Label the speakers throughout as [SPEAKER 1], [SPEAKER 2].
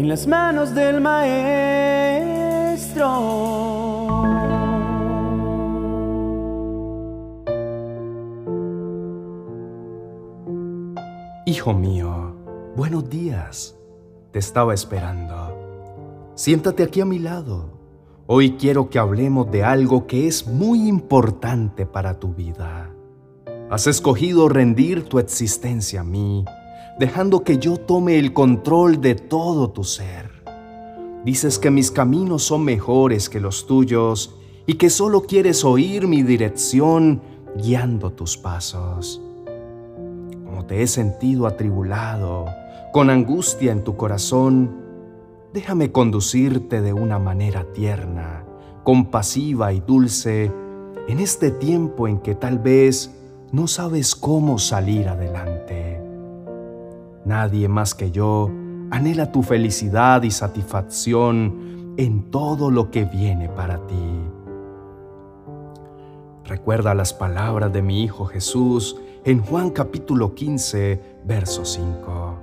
[SPEAKER 1] en las manos del Maestro.
[SPEAKER 2] Hijo mío, buenos días. Te estaba esperando. Siéntate aquí a mi lado. Hoy quiero que hablemos de algo que es muy importante para tu vida. Has escogido rendir tu existencia a mí, dejando que yo tome el control de todo tu ser. Dices que mis caminos son mejores que los tuyos y que solo quieres oír mi dirección guiando tus pasos. Como te he sentido atribulado, con angustia en tu corazón, déjame conducirte de una manera tierna, compasiva y dulce en este tiempo en que tal vez no sabes cómo salir adelante. Nadie más que yo anhela tu felicidad y satisfacción en todo lo que viene para ti. Recuerda las palabras de mi Hijo Jesús en Juan capítulo 15, verso 5.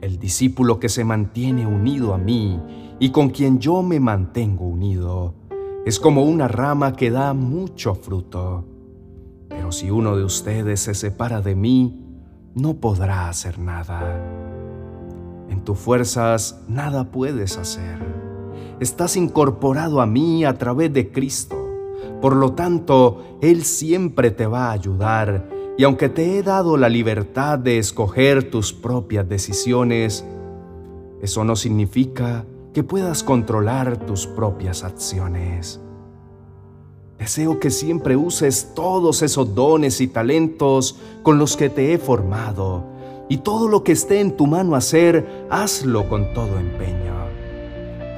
[SPEAKER 2] El discípulo que se mantiene unido a mí y con quien yo me mantengo unido es como una rama que da mucho fruto. Pero si uno de ustedes se separa de mí, no podrá hacer nada. En tus fuerzas nada puedes hacer. Estás incorporado a mí a través de Cristo. Por lo tanto, Él siempre te va a ayudar y aunque te he dado la libertad de escoger tus propias decisiones, eso no significa que puedas controlar tus propias acciones. Deseo que siempre uses todos esos dones y talentos con los que te he formado y todo lo que esté en tu mano hacer, hazlo con todo empeño.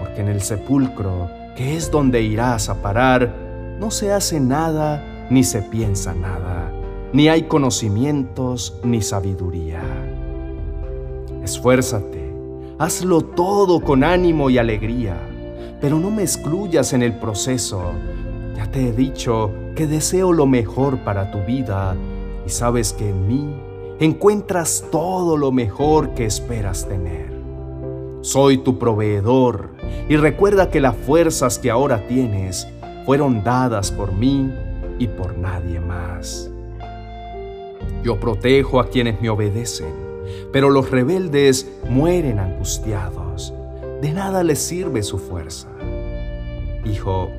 [SPEAKER 2] Porque en el sepulcro, que es donde irás a parar, no se hace nada ni se piensa nada, ni hay conocimientos ni sabiduría. Esfuérzate, hazlo todo con ánimo y alegría, pero no me excluyas en el proceso. Ya te he dicho que deseo lo mejor para tu vida y sabes que en mí encuentras todo lo mejor que esperas tener. Soy tu proveedor y recuerda que las fuerzas que ahora tienes fueron dadas por mí y por nadie más. Yo protejo a quienes me obedecen, pero los rebeldes mueren angustiados. De nada les sirve su fuerza. Hijo,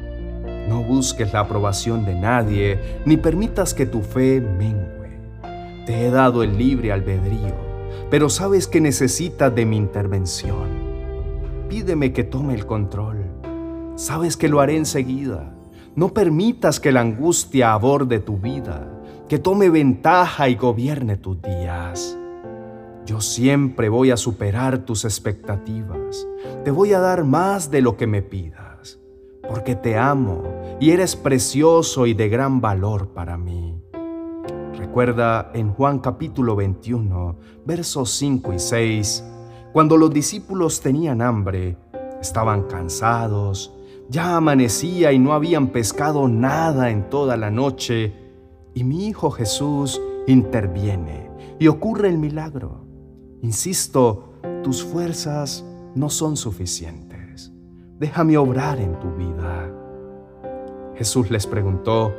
[SPEAKER 2] no busques la aprobación de nadie, ni permitas que tu fe mengue. Te he dado el libre albedrío, pero sabes que necesitas de mi intervención. Pídeme que tome el control. Sabes que lo haré enseguida. No permitas que la angustia aborde tu vida, que tome ventaja y gobierne tus días. Yo siempre voy a superar tus expectativas. Te voy a dar más de lo que me pidas, porque te amo y eres precioso y de gran valor para mí. Recuerda en Juan capítulo 21, versos 5 y 6, cuando los discípulos tenían hambre, estaban cansados, ya amanecía y no habían pescado nada en toda la noche, y mi Hijo Jesús interviene y ocurre el milagro. Insisto, tus fuerzas no son suficientes. Déjame obrar en tu vida. Jesús les preguntó,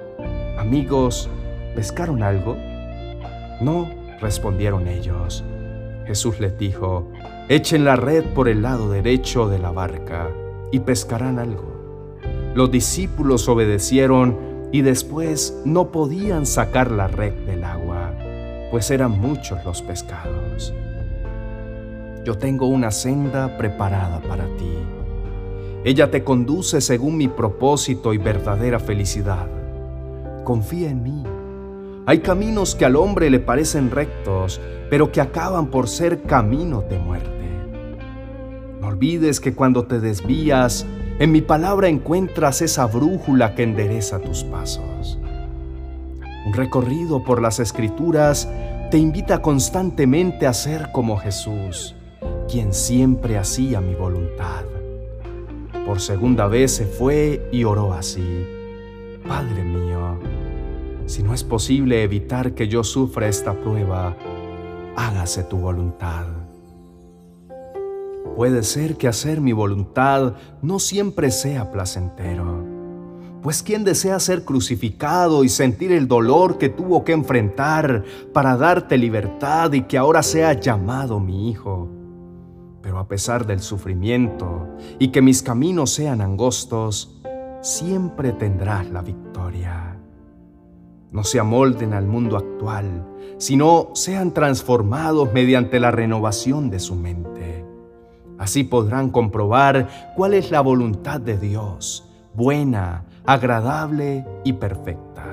[SPEAKER 2] amigos, ¿pescaron algo? No, respondieron ellos. Jesús les dijo, echen la red por el lado derecho de la barca y pescarán algo. Los discípulos obedecieron y después no podían sacar la red del agua, pues eran muchos los pescados. Yo tengo una senda preparada para ti. Ella te conduce según mi propósito y verdadera felicidad. Confía en mí. Hay caminos que al hombre le parecen rectos, pero que acaban por ser caminos de muerte. No olvides que cuando te desvías, en mi palabra encuentras esa brújula que endereza tus pasos. Un recorrido por las escrituras te invita constantemente a ser como Jesús, quien siempre hacía mi voluntad. Por segunda vez se fue y oró así. Padre mío, si no es posible evitar que yo sufra esta prueba, hágase tu voluntad. puede ser que hacer mi voluntad no siempre sea placentero. Pues ¿quién desea ser crucificado y sentir el dolor que tuvo que enfrentar para darte libertad y que ahora sea llamado mi hijo? Pero a pesar del sufrimiento y que mis caminos sean angostos, siempre tendrás la victoria. No se amolden al mundo actual, sino sean transformados mediante la renovación de su mente. Así podrán comprobar cuál es la voluntad de Dios, buena, agradable y perfecta.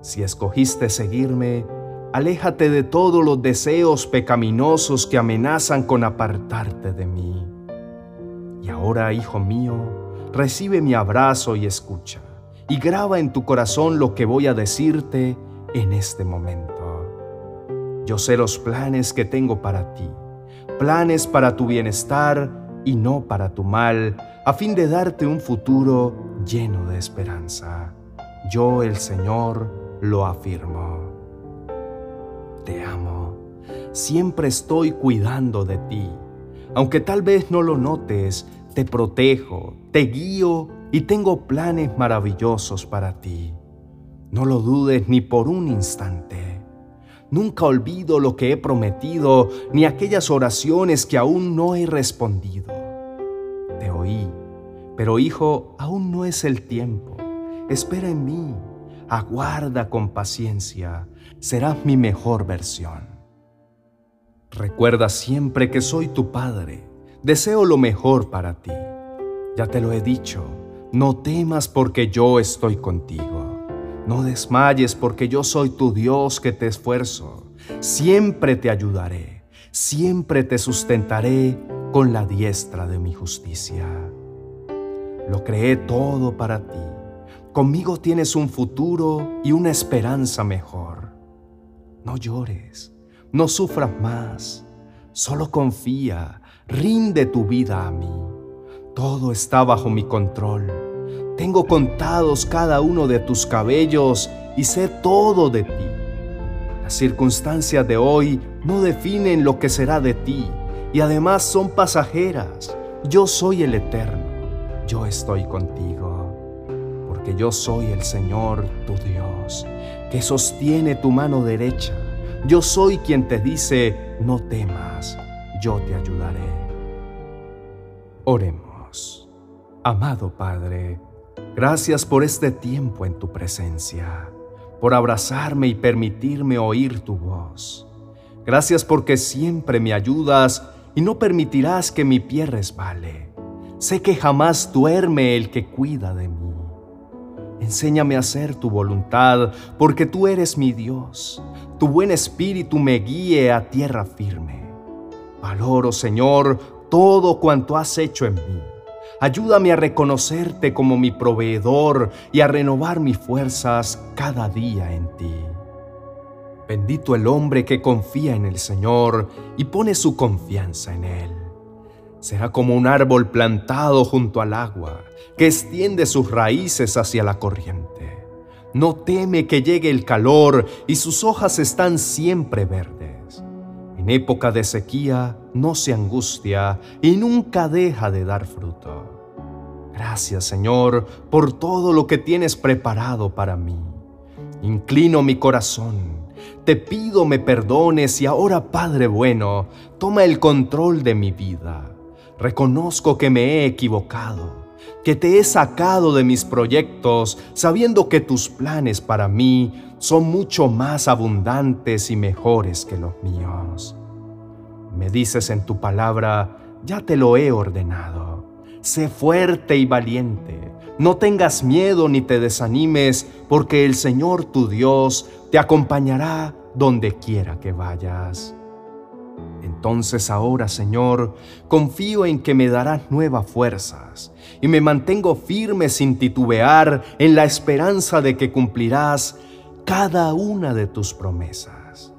[SPEAKER 2] Si escogiste seguirme, aléjate de todos los deseos pecaminosos que amenazan con apartarte de mí. Y ahora, hijo mío, recibe mi abrazo y escucha, y graba en tu corazón lo que voy a decirte en este momento. Yo sé los planes que tengo para ti, planes para tu bienestar y no para tu mal, a fin de darte un futuro lleno de esperanza. Yo, el Señor, lo afirmo. Te amo, siempre estoy cuidando de ti. Aunque tal vez no lo notes, te protejo, te guío y tengo planes maravillosos para ti. No lo dudes ni por un instante. Nunca olvido lo que he prometido, ni aquellas oraciones que aún no he respondido. Te oí, pero hijo, aún no es el tiempo. Espera en mí, aguarda con paciencia, serás mi mejor versión. Recuerda siempre que soy tu Padre, deseo lo mejor para ti. Ya te lo he dicho, no temas porque yo estoy contigo. No desmayes porque yo soy tu Dios que te esfuerzo. Siempre te ayudaré, siempre te sustentaré con la diestra de mi justicia. Lo creé todo para ti. Conmigo tienes un futuro y una esperanza mejor. No llores, no sufras más, solo confía, rinde tu vida a mí. Todo está bajo mi control tengo contados cada uno de tus cabellos y sé todo de ti. Las circunstancias de hoy no definen lo que será de ti y además son pasajeras. Yo soy el eterno, yo estoy contigo, porque yo soy el Señor tu Dios, que sostiene tu mano derecha. Yo soy quien te dice, no temas, yo te ayudaré. Oremos. Amado Padre, Gracias por este tiempo en tu presencia, por abrazarme y permitirme oír tu voz. Gracias porque siempre me ayudas y no permitirás que mi pie resbale. Sé que jamás duerme el que cuida de mí. Enséñame a hacer tu voluntad, porque tú eres mi Dios. Tu buen espíritu me guíe a tierra firme. Valoro, Señor, todo cuanto has hecho en mí Ayúdame a reconocerte como mi proveedor y a renovar mis fuerzas cada día en ti. Bendito el hombre que confía en el Señor y pone su confianza en Él. Será como un árbol plantado junto al agua, que extiende sus raíces hacia la corriente. No teme que llegue el calor y sus hojas están siempre verdes. En época de sequía no se angustia y nunca deja de dar fruto. Gracias Señor por todo lo que tienes preparado para mí. Inclino mi corazón. Te pido me perdones y ahora Padre bueno, toma el control de mi vida. Reconozco que me he equivocado, que te he sacado de mis proyectos sabiendo que tus planes para mí son mucho más abundantes y mejores que los míos. Me dices en tu palabra, ya te lo he ordenado Sé fuerte y valiente. No tengas miedo ni te desanimes, porque el Señor tu Dios te acompañará donde quiera que vayas. Entonces ahora, Señor, confío en que me darás nuevas fuerzas y me mantengo firme sin titubear en la esperanza de que cumplirás cada una de tus promesas.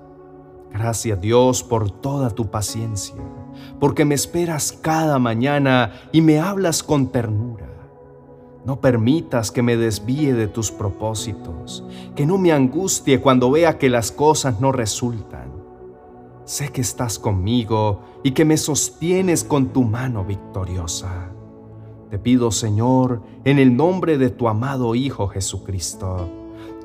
[SPEAKER 2] Gracias Dios por toda tu paciencia porque me esperas cada mañana y me hablas con ternura. No permitas que me desvíe de tus propósitos, que no me angustie cuando vea que las cosas no resultan. Sé que estás conmigo y que me sostienes con tu mano victoriosa. Te pido, Señor, en el nombre de tu amado Hijo Jesucristo,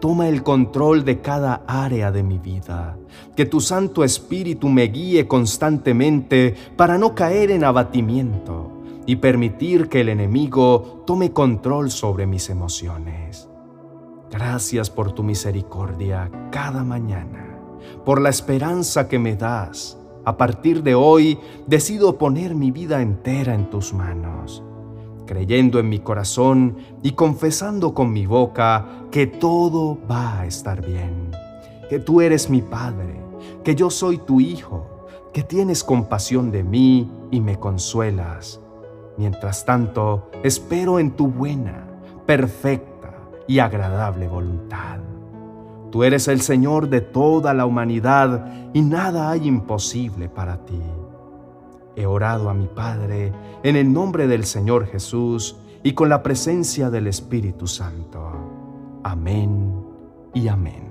[SPEAKER 2] toma el control de cada área de mi vida, que tu Santo Espíritu me guíe constantemente para no caer en abatimiento y permitir que el enemigo tome control sobre mis emociones. Gracias por tu misericordia cada mañana, por la esperanza que me das. A partir de hoy decido poner mi vida entera en tus manos, creyendo en mi corazón y confesando con mi boca que todo va a estar bien, que tú eres mi Padre, que yo soy tu Hijo, que tienes compasión de mí y me consuelas. Mientras tanto, espero en tu buena, perfecta, y agradable voluntad. Tú eres el Señor de toda la humanidad y nada hay imposible para ti. He orado a mi Padre en el nombre del Señor Jesús y con la presencia del Espíritu Santo. Amén y amén.